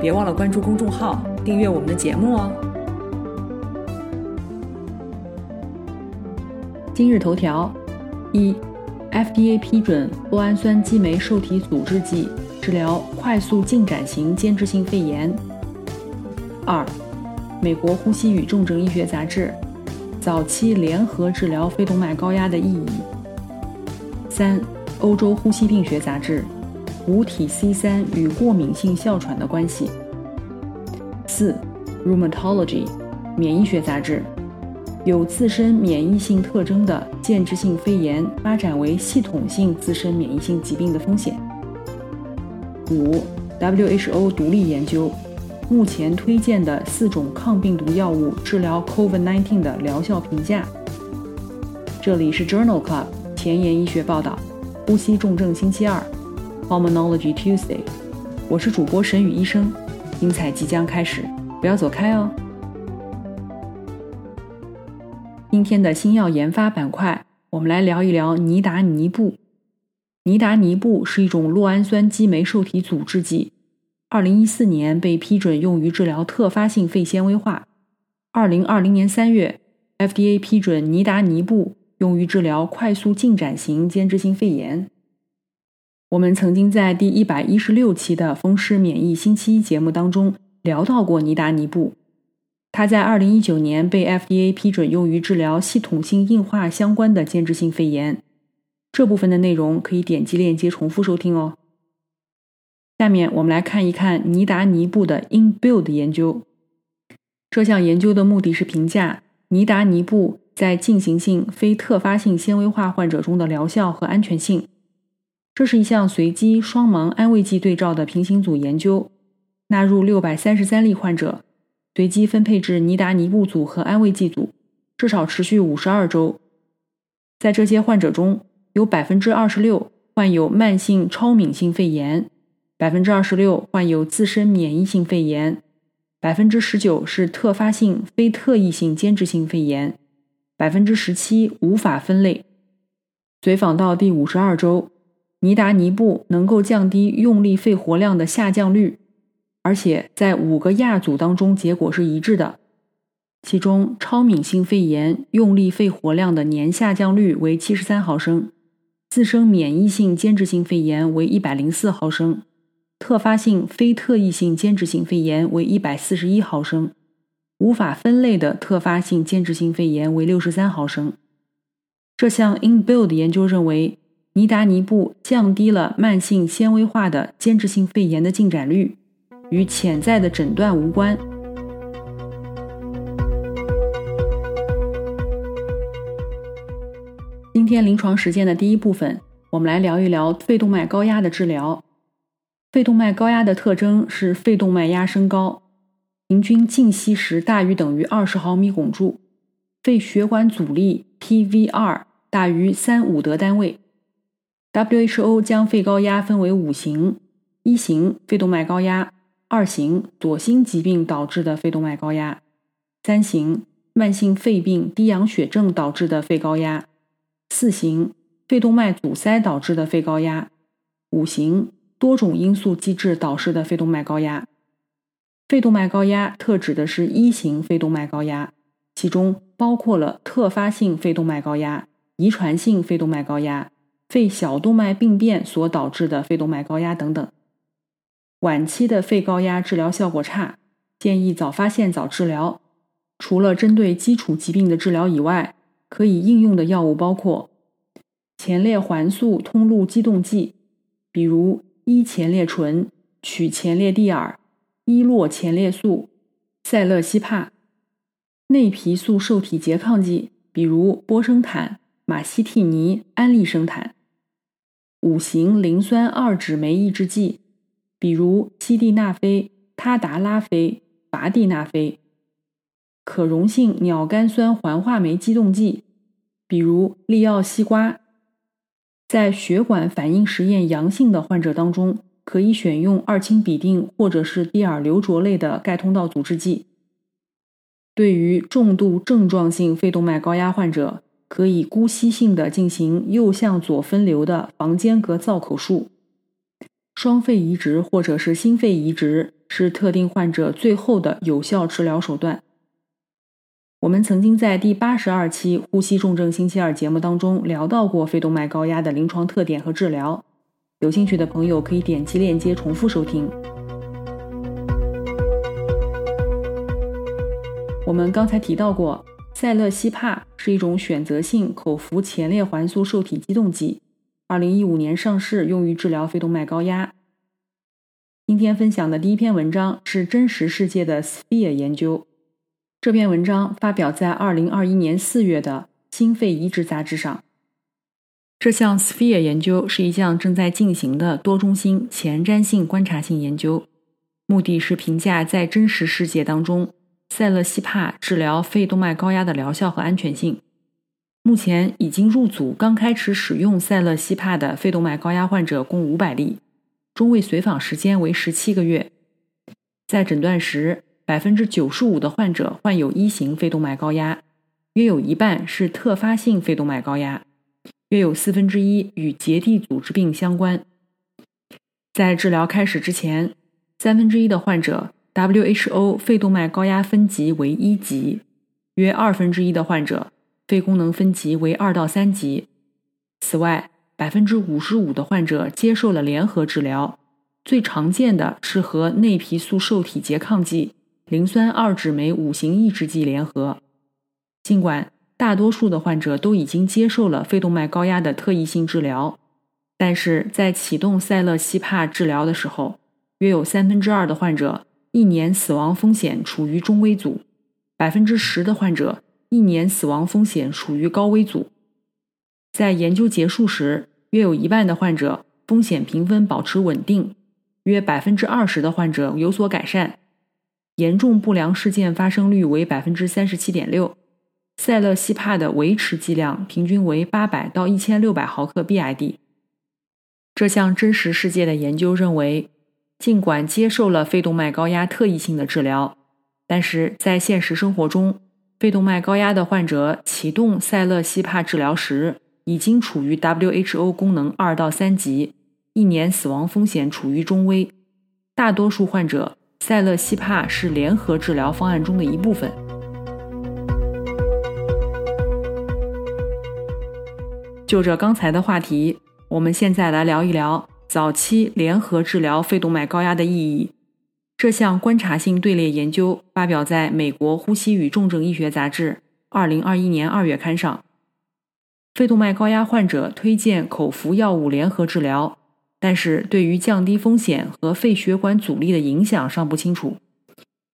别忘了关注公众号，订阅我们的节目哦。今日头条：一，FDA 批准酪氨酸激酶受体阻滞剂治疗快速进展型间质性肺炎。二，美国呼吸与重症医学杂志早期联合治疗肺动脉高压的意义。三，欧洲呼吸病学杂志。五体 C 三与过敏性哮喘的关系。四，Rheumatology，免疫学杂志，有自身免疫性特征的间质性肺炎发展为系统性自身免疫性疾病的风险。五，WHO 独立研究，目前推荐的四种抗病毒药物治疗 COVID-19 的疗效评价。这里是 Journal Club 前沿医学报道，呼吸重症星期二。Pulmonology Tuesday，我是主播沈宇医生，精彩即将开始，不要走开哦。今天的新药研发板块，我们来聊一聊尼达尼布。尼达尼布是一种酪氨酸激酶受体阻滞剂，二零一四年被批准用于治疗特发性肺纤维化。二零二零年三月，FDA 批准尼达尼布用于治疗快速进展型间质性肺炎。我们曾经在第一百一十六期的风湿免疫星期一节目当中聊到过尼达尼布，它在二零一九年被 FDA 批准用于治疗系统性硬化相关的间质性肺炎。这部分的内容可以点击链接重复收听哦。下面我们来看一看尼达尼布的 InBuild 研究。这项研究的目的是评价尼达尼布在进行性非特发性纤维化患者中的疗效和安全性。这是一项随机双盲安慰剂对照的平行组研究，纳入六百三十三例患者，随机分配至尼达尼布组和安慰剂组，至少持续五十二周。在这些患者中，有百分之二十六患有慢性超敏性肺炎，百分之二十六患有自身免疫性肺炎，百分之十九是特发性非特异性间质性肺炎，百分之十七无法分类。随访到第五十二周。尼达尼布能够降低用力肺活量的下降率，而且在五个亚组当中结果是一致的。其中，超敏性肺炎用力肺活量的年下降率为七十三毫升，自身免疫性间质性肺炎为一百零四毫升，特发性非特异性间质性肺炎为一百四十一毫升，无法分类的特发性间质性肺炎为六十三毫升。这项 InBuild 研究认为。尼达尼布降低了慢性纤维化的间质性肺炎的进展率，与潜在的诊断无关。今天临床实践的第一部分，我们来聊一聊肺动脉高压的治疗。肺动脉高压的特征是肺动脉压升高，平均静息时大于等于二十毫米汞柱，肺血管阻力 PVR 大于三五德单位。WHO 将肺高压分为五型：一型肺动脉高压，二型左心疾病导致的肺动脉高压，三型慢性肺病低氧血症导致的肺高压，四型肺动脉阻塞导致的肺高压，五型多种因素机制导致的肺动脉高压。肺动脉高压特指的是一型肺动脉高压，其中包括了特发性肺动脉高压、遗传性肺动脉高压。肺小动脉病变所导致的肺动脉高压等等，晚期的肺高压治疗效果差，建议早发现早治疗。除了针对基础疾病的治疗以外，可以应用的药物包括前列环素通路激动剂，比如依前列醇、曲前列地尔、依洛前列素、塞勒西帕；内皮素受体拮抗剂，比如波生坦、马西替尼、安利生坦。五型磷酸二酯酶抑制剂，比如西地那非、他达拉非、伐地那非。可溶性鸟苷酸环化酶激动剂，比如利奥西瓜，在血管反应实验阳性的患者当中，可以选用二氢吡啶或者是地尔硫卓类的钙通道阻滞剂。对于重度症状性肺动脉高压患者，可以姑息性的进行右向左分流的房间隔造口术。双肺移植或者是心肺移植是特定患者最后的有效治疗手段。我们曾经在第八十二期《呼吸重症星期二》节目当中聊到过肺动脉高压的临床特点和治疗，有兴趣的朋友可以点击链接重复收听。我们刚才提到过，塞勒西帕是一种选择性口服前列环素受体激动剂，二零一五年上市，用于治疗肺动脉高压。今天分享的第一篇文章是真实世界的 Sphere 研究。这篇文章发表在二零二一年四月的《心肺移植杂志》上。这项 Sphere 研究是一项正在进行的多中心前瞻性观察性研究，目的是评价在真实世界当中塞勒西帕治疗肺动脉高压的疗效和安全性。目前已经入组刚开始使用塞勒西帕的肺动脉高压患者共五百例，中位随访时间为十七个月，在诊断时。百分之九十五的患者患有一型肺动脉高压，约有一半是特发性肺动脉高压，约有四分之一与结缔组织病相关。在治疗开始之前，三分之一的患者 WHO 肺动脉高压分级为一级，约二分之一的患者肺功能分级为二到三级。此外，百分之五十五的患者接受了联合治疗，最常见的是和内皮素受体拮抗剂。磷酸二酯酶五型抑制剂联合。尽管大多数的患者都已经接受了肺动脉高压的特异性治疗，但是在启动塞勒西帕治疗的时候，约有三分之二的患者一年死亡风险处于中危组，百分之十的患者一年死亡风险处于高危组。在研究结束时，约有一半的患者风险评分保持稳定，约百分之二十的患者有所改善。严重不良事件发生率为百分之三十七点六，赛勒西帕的维持剂量平均为八百到一千六百毫克 BID。这项真实世界的研究认为，尽管接受了肺动脉高压特异性的治疗，但是在现实生活中，肺动脉高压的患者启动塞勒西帕治疗时，已经处于 WHO 功能二到三级，一年死亡风险处于中危，大多数患者。塞勒西帕是联合治疗方案中的一部分。就着刚才的话题，我们现在来聊一聊早期联合治疗肺动脉高压的意义。这项观察性队列研究发表在美国《呼吸与重症医学杂志》二零二一年二月刊上。肺动脉高压患者推荐口服药物联合治疗。但是对于降低风险和肺血管阻力的影响尚不清楚。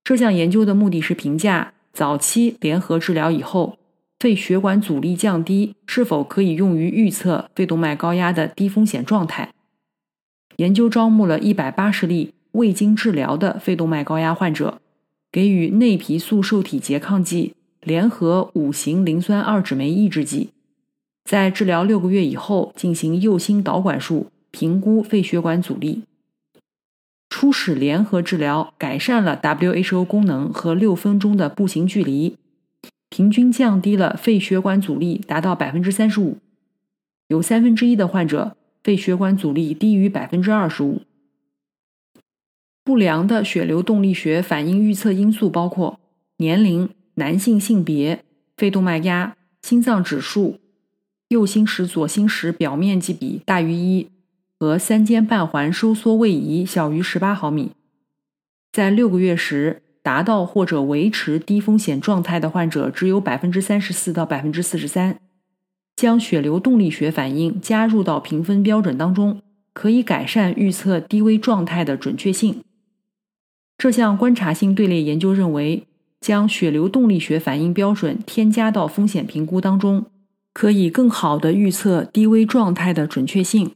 这项研究的目的是评价早期联合治疗以后，肺血管阻力降低是否可以用于预测肺动脉高压的低风险状态。研究招募了一百八十例未经治疗的肺动脉高压患者，给予内皮素受体拮抗剂联合五型磷酸二酯酶抑制剂，在治疗六个月以后进行右心导管术。评估肺血管阻力，初始联合治疗改善了 WHO 功能和六分钟的步行距离，平均降低了肺血管阻力达到百分之三十五，有三分之一的患者肺血管阻力低于百分之二十五。不良的血流动力学反应预测因素包括年龄、男性性别、肺动脉压、心脏指数、右心室左心室表面积比大于一。和三尖半环收缩位移小于十八毫米，在六个月时达到或者维持低风险状态的患者只有百分之三十四到百分之四十三。将血流动力学反应加入到评分标准当中，可以改善预测低危状态的准确性。这项观察性队列研究认为，将血流动力学反应标准添加到风险评估当中，可以更好的预测低危状态的准确性。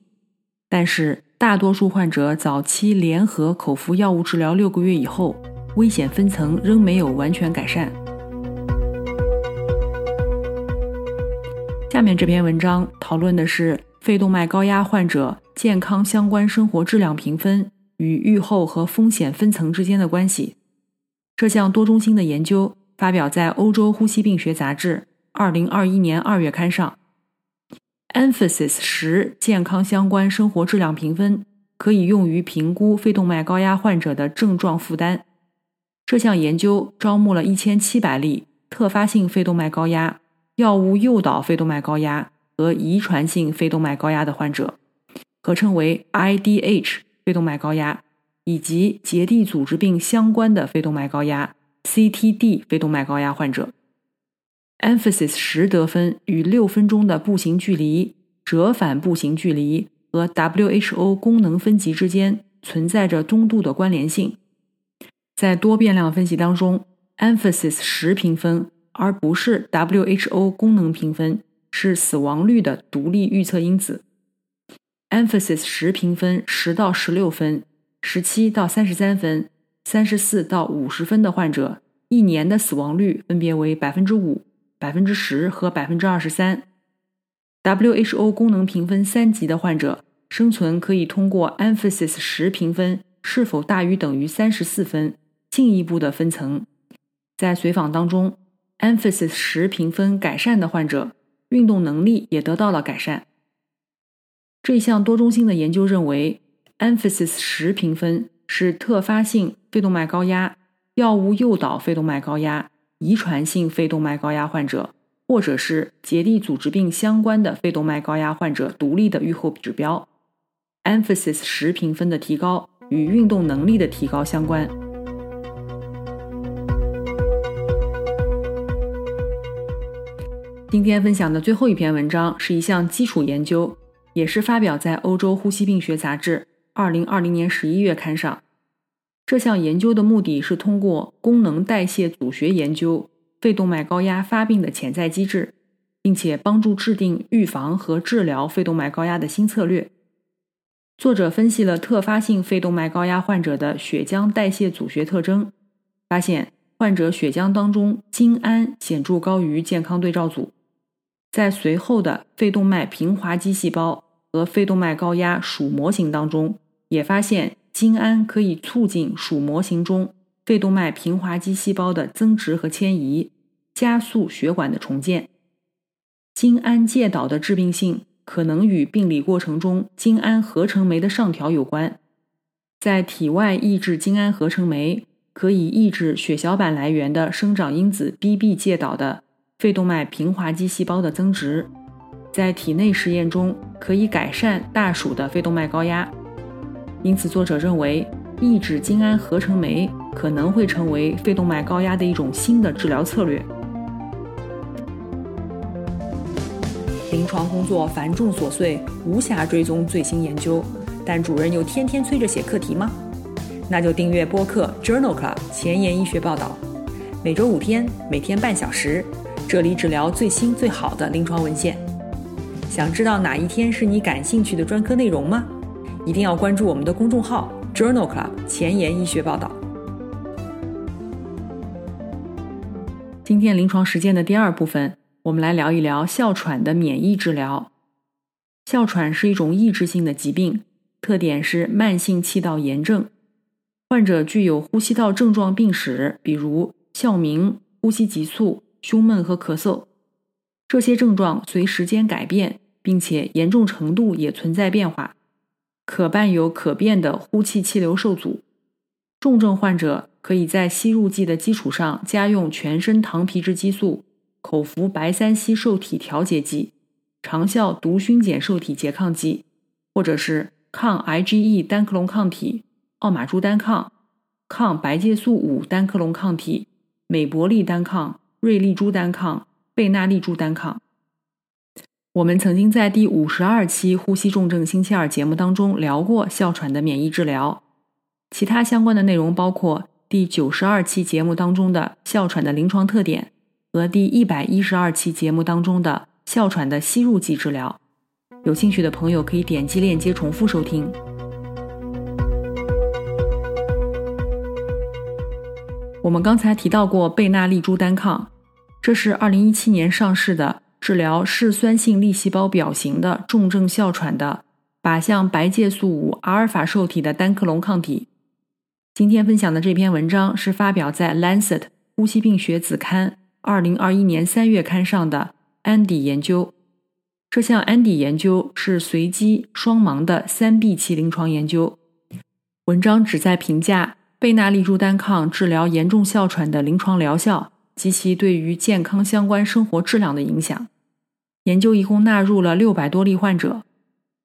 但是，大多数患者早期联合口服药物治疗六个月以后，危险分层仍没有完全改善。下面这篇文章讨论的是肺动脉高压患者健康相关生活质量评分与预后和风险分层之间的关系。这项多中心的研究发表在《欧洲呼吸病学杂志》2021年2月刊上。Emphasis 十健康相关生活质量评分可以用于评估肺动脉高压患者的症状负担。这项研究招募了1700例特发性肺动脉高压。药物诱导肺动脉高压和遗传性肺动脉高压的患者，合称为 IDH 肺动脉高压，以及结缔组织病相关的肺动脉高压 CTD 肺动脉高压患者，Emphasis 十得分与六分钟的步行距离、折返步行距离和 WHO 功能分级之间存在着中度的关联性。在多变量分析当中，Emphasis 十评分。而不是 WHO 功能评分是死亡率的独立预测因子。Emphasis 十评分十到十六分、十七到三十三分、三十四到五十分的患者，一年的死亡率分别为百分之五、百分之十和百分之二十三。WHO 功能评分三级的患者，生存可以通过 Emphasis 十评分是否大于等于三十四分进一步的分层。在随访当中。Emphasis 十评分改善的患者，运动能力也得到了改善。这项多中心的研究认为，Emphasis 十评分是特发性肺动脉高压、药物诱导肺动脉高压、遗传性肺动脉高压患者，或者是结缔组织病相关的肺动脉高压患者独立的预后指标。Emphasis 十评分的提高与运动能力的提高相关。今天分享的最后一篇文章是一项基础研究，也是发表在《欧洲呼吸病学杂志》二零二零年十一月刊上。这项研究的目的是通过功能代谢组学研究肺动脉高压发病的潜在机制，并且帮助制定预防和治疗肺动脉高压的新策略。作者分析了特发性肺动脉高压患者的血浆代谢组学特征，发现患者血浆当中精氨显著高于健康对照组。在随后的肺动脉平滑肌细胞和肺动脉高压鼠模型当中，也发现精氨可以促进鼠模型中肺动脉平滑肌细胞的增殖和迁移，加速血管的重建。精氨介导的致病性可能与病理过程中精氨合成酶的上调有关。在体外抑制精氨合成酶，可以抑制血小板来源的生长因子 Bb 介导的。肺动脉平滑肌细胞的增殖，在体内实验中可以改善大鼠的肺动脉高压，因此作者认为抑制精氨合成酶可能会成为肺动脉高压的一种新的治疗策略。临床工作繁重琐碎，无暇追踪最新研究，但主任又天天催着写课题吗？那就订阅播客 Journal Club 前沿医学报道，每周五天，每天半小时。这里只聊最新最好的临床文献。想知道哪一天是你感兴趣的专科内容吗？一定要关注我们的公众号 Journal Club 前沿医学报道。今天临床实践的第二部分，我们来聊一聊哮喘的免疫治疗。哮喘是一种抑制性的疾病，特点是慢性气道炎症，患者具有呼吸道症状病史，比如哮鸣、呼吸急促。胸闷和咳嗽，这些症状随时间改变，并且严重程度也存在变化，可伴有可变的呼气气流受阻。重症患者可以在吸入剂的基础上加用全身糖皮质激素、口服白三烯受体调节剂、长效毒熏碱受体拮抗剂，或者是抗 IgE 单克隆抗体、奥马珠单抗、抗白介素五单克隆抗体、美伯利单抗。瑞利珠单抗、贝纳利珠单抗。我们曾经在第五十二期《呼吸重症星期二》节目当中聊过哮喘的免疫治疗。其他相关的内容包括第九十二期节目当中的哮喘的临床特点和第一百一十二期节目当中的哮喘的吸入剂治疗。有兴趣的朋友可以点击链接重复收听。我们刚才提到过贝纳利珠单抗，这是2017年上市的治疗嗜酸性粒细胞表型的重症哮喘的靶向白介素五阿尔法受体的单克隆抗体。今天分享的这篇文章是发表在《Lancet 呼吸病学》子刊2021年3月刊上的安迪研究。这项安迪研究是随机双盲的三 B 期临床研究。文章旨在评价贝纳利珠单抗治疗严重哮喘的临床疗效及其对于健康相关生活质量的影响。研究一共纳入了六百多例患者，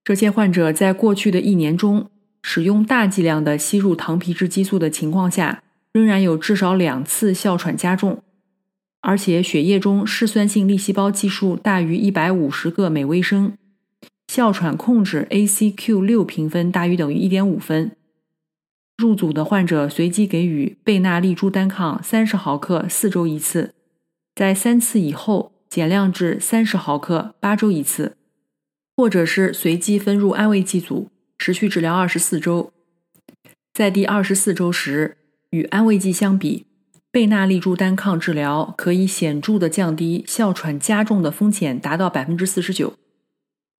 这些患者在过去的一年中使用大剂量的吸入糖皮质激素的情况下，仍然有至少两次哮喘加重，而且血液中嗜酸性粒细胞计数大于一百五十个每微升，哮喘控制 ACQ 六评分大于等于一点五分。入组的患者随机给予贝纳利珠单抗三十毫克四周一次，在三次以后减量至三十毫克八周一次，或者是随机分入安慰剂组，持续治疗二十四周。在第二十四周时，与安慰剂相比，贝纳利珠单抗治疗可以显著的降低哮喘加重的风险，达到百分之四十九。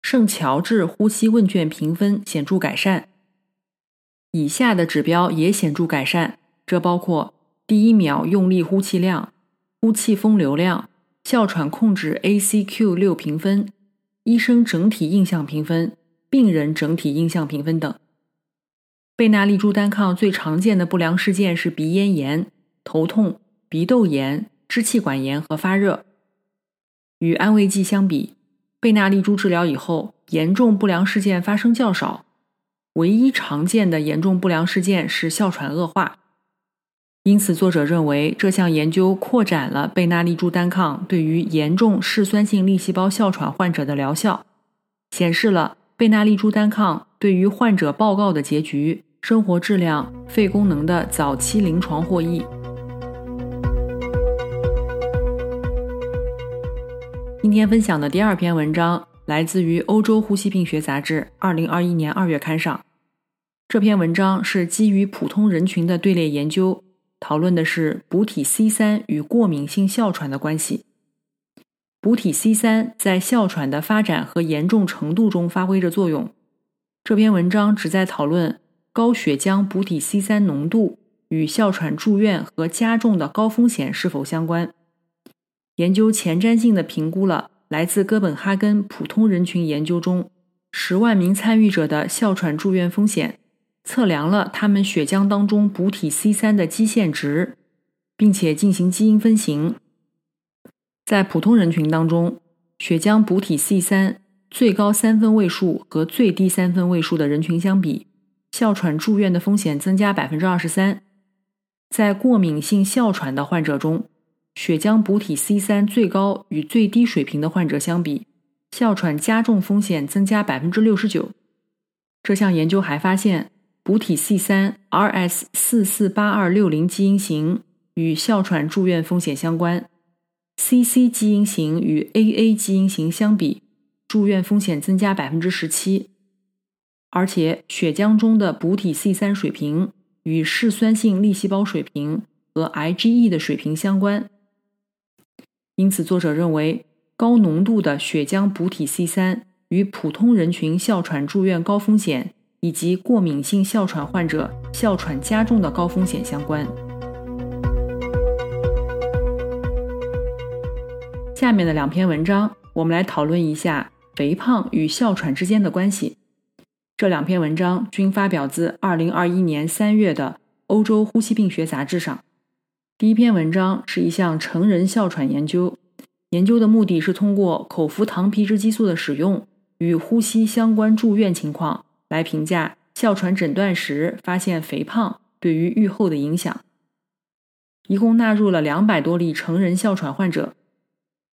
圣乔治呼吸问卷评分显著改善。以下的指标也显著改善，这包括第一秒用力呼气量、呼气风流量、哮喘控制 ACQ 六评分、医生整体印象评分、病人整体印象评分等。贝纳利珠单抗最常见的不良事件是鼻咽炎、头痛、鼻窦炎、支气管炎和发热。与安慰剂相比，贝纳利珠治疗以后，严重不良事件发生较少。唯一常见的严重不良事件是哮喘恶化，因此作者认为这项研究扩展了贝纳利珠单抗对于严重嗜酸性粒细胞哮喘患者的疗效，显示了贝纳利珠单抗对于患者报告的结局、生活质量、肺功能的早期临床获益。今天分享的第二篇文章。来自于欧洲呼吸病学杂志，二零二一年二月刊上。这篇文章是基于普通人群的队列研究，讨论的是补体 C 三与过敏性哮喘的关系。补体 C 三在哮喘的发展和严重程度中发挥着作用。这篇文章旨在讨论高血浆补体 C 三浓度与哮喘住院和加重的高风险是否相关。研究前瞻性的评估了。来自哥本哈根普通人群研究中，十万名参与者的哮喘住院风险，测量了他们血浆当中补体 C 三的基线值，并且进行基因分型。在普通人群当中，血浆补体 C 三最高三分位数和最低三分位数的人群相比，哮喘住院的风险增加百分之二十三。在过敏性哮喘的患者中，血浆补体 C 三最高与最低水平的患者相比，哮喘加重风险增加百分之六十九。这项研究还发现，补体 C 三 RS 四四八二六零基因型与哮喘住院风险相关，CC 基因型与 AA 基因型相比，住院风险增加百分之十七。而且，血浆中的补体 C 三水平与嗜酸性粒细胞水平和 IgE 的水平相关。因此，作者认为高浓度的血浆补体 C 三与普通人群哮喘住院高风险以及过敏性哮喘患者哮喘加重的高风险相关。下面的两篇文章，我们来讨论一下肥胖与哮喘之间的关系。这两篇文章均发表自2021年3月的《欧洲呼吸病学杂志》上。第一篇文章是一项成人哮喘研究，研究的目的是通过口服糖皮质激素的使用与呼吸相关住院情况来评价哮喘诊断时发现肥胖对于预后的影响。一共纳入了两百多例成人哮喘患者，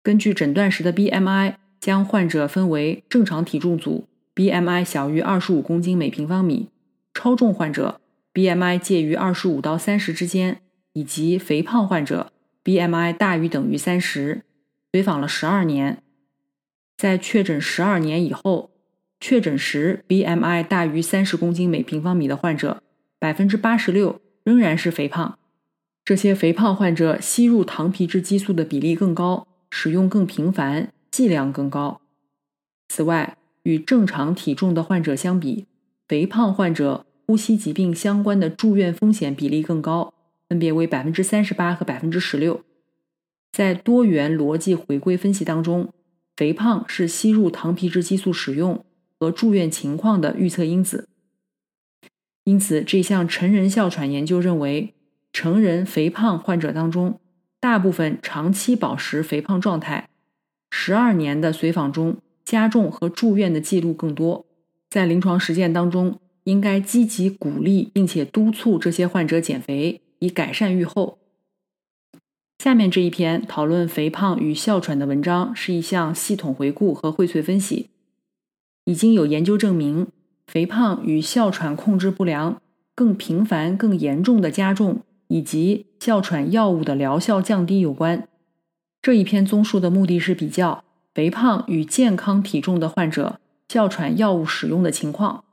根据诊断时的 BMI，将患者分为正常体重组 （BMI 小于二十五公斤每平方米）、超重患者 （BMI 介于二十五到三十之间）。以及肥胖患者 BMI 大于等于三十，随访了十二年，在确诊十二年以后，确诊时 BMI 大于三十公斤每平方米的患者，百分之八十六仍然是肥胖，这些肥胖患者吸入糖皮质激素的比例更高，使用更频繁，剂量更高。此外，与正常体重的患者相比，肥胖患者呼吸疾病相关的住院风险比例更高，分别为百分之三十八和百分之十六。在多元逻辑回归分析当中，肥胖是吸入糖皮质激素使用和住院情况的预测因子。因此，这项成人哮喘研究认为，成人肥胖患者当中，大部分长期保持肥胖状态，十二年的随访中。加重和住院的记录更多，在临床实践当中，应该积极鼓励并且督促这些患者减肥，以改善预后。下面这一篇讨论肥胖与哮喘的文章是一项系统回顾和荟萃分析。已经有研究证明，肥胖与哮喘控制不良、更频繁、更严重的加重以及哮喘药物的疗效降低有关。这一篇综述的目的是比较。肥胖与健康体重的患者哮喘药物使用的情况。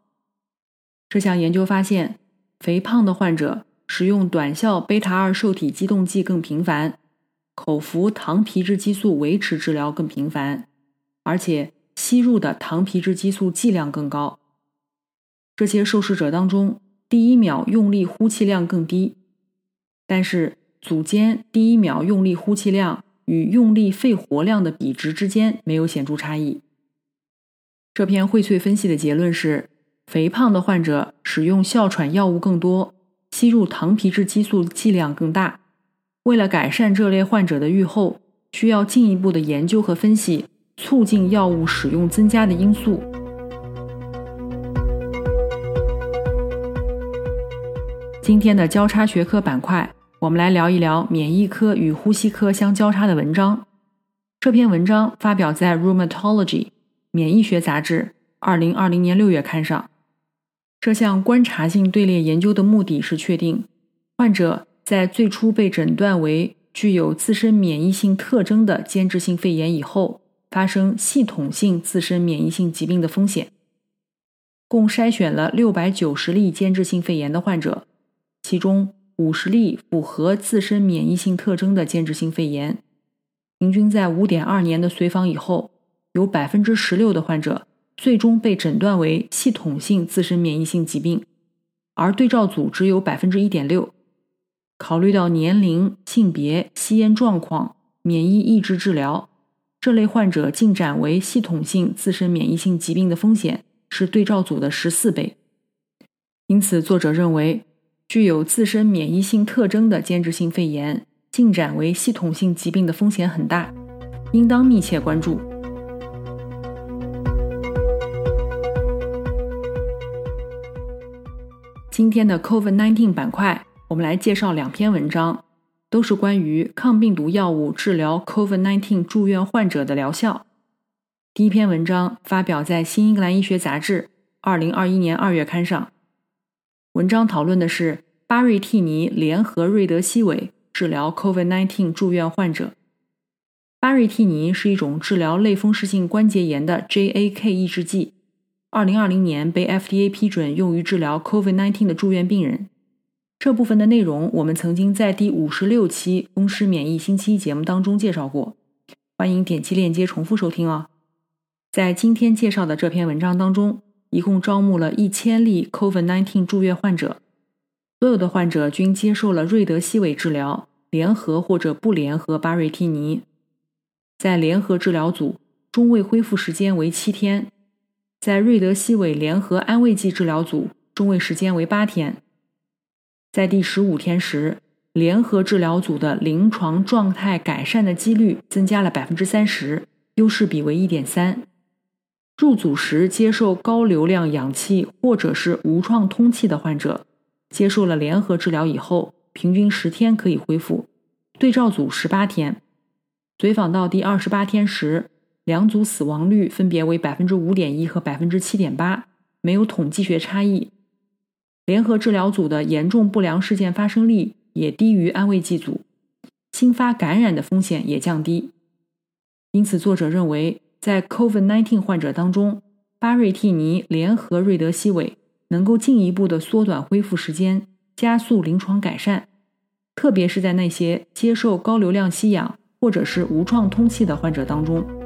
这项研究发现，肥胖的患者使用短效贝塔二受体激动剂更频繁，口服糖皮质激素维持治疗更频繁，而且吸入的糖皮质激素剂量更高。这些受试者当中，第一秒用力呼气量更低，但是组间第一秒用力呼气量。与用力肺活量的比值之间没有显著差异。这篇荟萃分析的结论是：肥胖的患者使用哮喘药物更多，吸入糖皮质激素剂量更大。为了改善这类患者的预后，需要进一步的研究和分析促进药物使用增加的因素。今天的交叉学科板块。我们来聊一聊免疫科与呼吸科相交叉的文章。这篇文章发表在《Rheumatology》免疫学杂志二零二零年六月刊上。这项观察性队列研究的目的是确定患者在最初被诊断为具有自身免疫性特征的间质性肺炎以后，发生系统性自身免疫性疾病的风险。共筛选了六百九十例间质性肺炎的患者，其中。五十例符合自身免疫性特征的间质性肺炎，平均在五点二年的随访以后，有百分之十六的患者最终被诊断为系统性自身免疫性疾病，而对照组只有百分之一点六。考虑到年龄、性别、吸烟状况、免疫抑制治疗，这类患者进展为系统性自身免疫性疾病的风险是对照组的十四倍。因此，作者认为。具有自身免疫性特征的间质性肺炎进展为系统性疾病的风险很大，应当密切关注。今天的 COVID-19 板块，我们来介绍两篇文章，都是关于抗病毒药物治疗 COVID-19 住院患者的疗效。第一篇文章发表在《新英格兰医学杂志》二零二一年二月刊上。文章讨论的是巴瑞替尼联合瑞德西韦治疗 COVID-19 住院患者。巴瑞替尼是一种治疗类风湿性关节炎的 JAK 抑制剂，2020年被 FDA 批准用于治疗 COVID-19 的住院病人。这部分的内容我们曾经在第五十六期风湿免疫星期一节目当中介绍过，欢迎点击链接重复收听哦。在今天介绍的这篇文章当中。一共招募了一千例 COVID-19 住院患者，所有的患者均接受了瑞德西韦治疗，联合或者不联合巴瑞替尼。在联合治疗组，中位恢复时间为七天；在瑞德西韦联合安慰剂治疗组，中位时间为八天。在第十五天时，联合治疗组的临床状态改善的几率增加了百分之三十，优势比为一点三。入组时接受高流量氧气或者是无创通气的患者，接受了联合治疗以后，平均十天可以恢复，对照组十八天。随访到第二十八天时，两组死亡率分别为百分之五点一和百分之七点八，没有统计学差异。联合治疗组的严重不良事件发生率也低于安慰剂组，新发感染的风险也降低。因此，作者认为。在 COVID-19 患者当中，巴瑞替尼联合瑞德西韦能够进一步的缩短恢复时间，加速临床改善。特别是在那些接受高流量吸氧或者是无创通气的患者当中。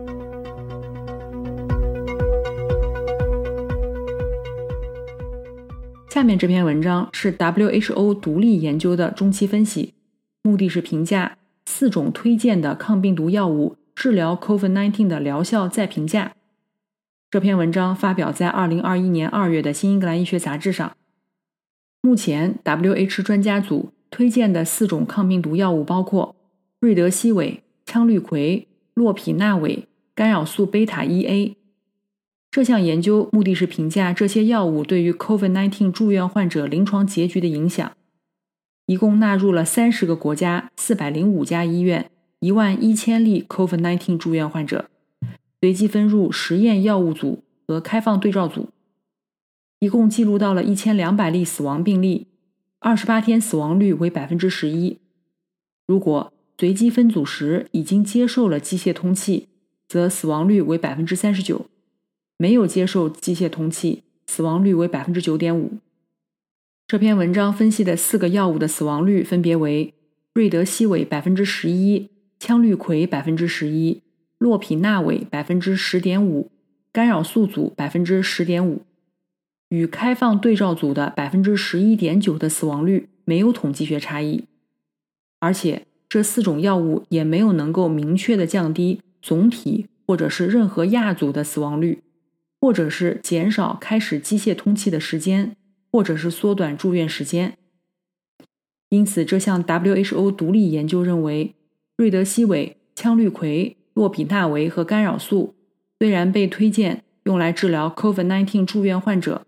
下面这篇文章是 WHO 独立研究的中期分析，目的是评价四种推荐的抗病毒药物治疗 COVID-19 的疗效再评价。这篇文章发表在2021年2月的《新英格兰医学杂志》上。目前，WHO 专家组推荐的四种抗病毒药物包括瑞德西韦、羟氯喹、洛匹那韦、干扰素贝塔 1A。这项研究目的是评价这些药物对于 COVID-19 住院患者临床结局的影响。一共纳入了三十个国家、四百零五家医院、一万一千例 COVID-19 住院患者，随机分入实验药物组和开放对照组。一共记录到了一千两百例死亡病例，二十八天死亡率为百分之十一。如果随机分组时已经接受了机械通气，则死亡率为百分之三十九。没有接受机械通气，死亡率为百分之九点五。这篇文章分析的四个药物的死亡率分别为：瑞德西韦百分之十一，羟氯喹百分之十一，洛匹那韦百分之十点五，干扰素组百分之十点五。与开放对照组的百分之十一点九的死亡率没有统计学差异，而且这四种药物也没有能够明确的降低总体或者是任何亚组的死亡率。或者是减少开始机械通气的时间，或者是缩短住院时间。因此，这项 WHO 独立研究认为，瑞德西韦、羟氯喹、洛匹那韦和干扰素虽然被推荐用来治疗 COVID-19 住院患者，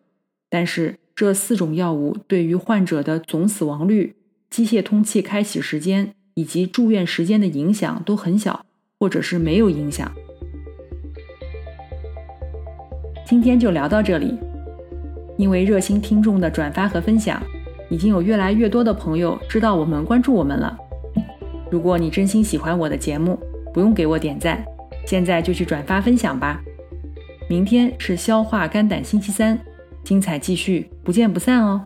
但是这四种药物对于患者的总死亡率、机械通气开启时间以及住院时间的影响都很小，或者是没有影响。今天就聊到这里。因为热心听众的转发和分享，已经有越来越多的朋友知道我们关注我们了。如果你真心喜欢我的节目，不用给我点赞，现在就去转发分享吧。明天是消化肝胆星期三，精彩继续，不见不散哦。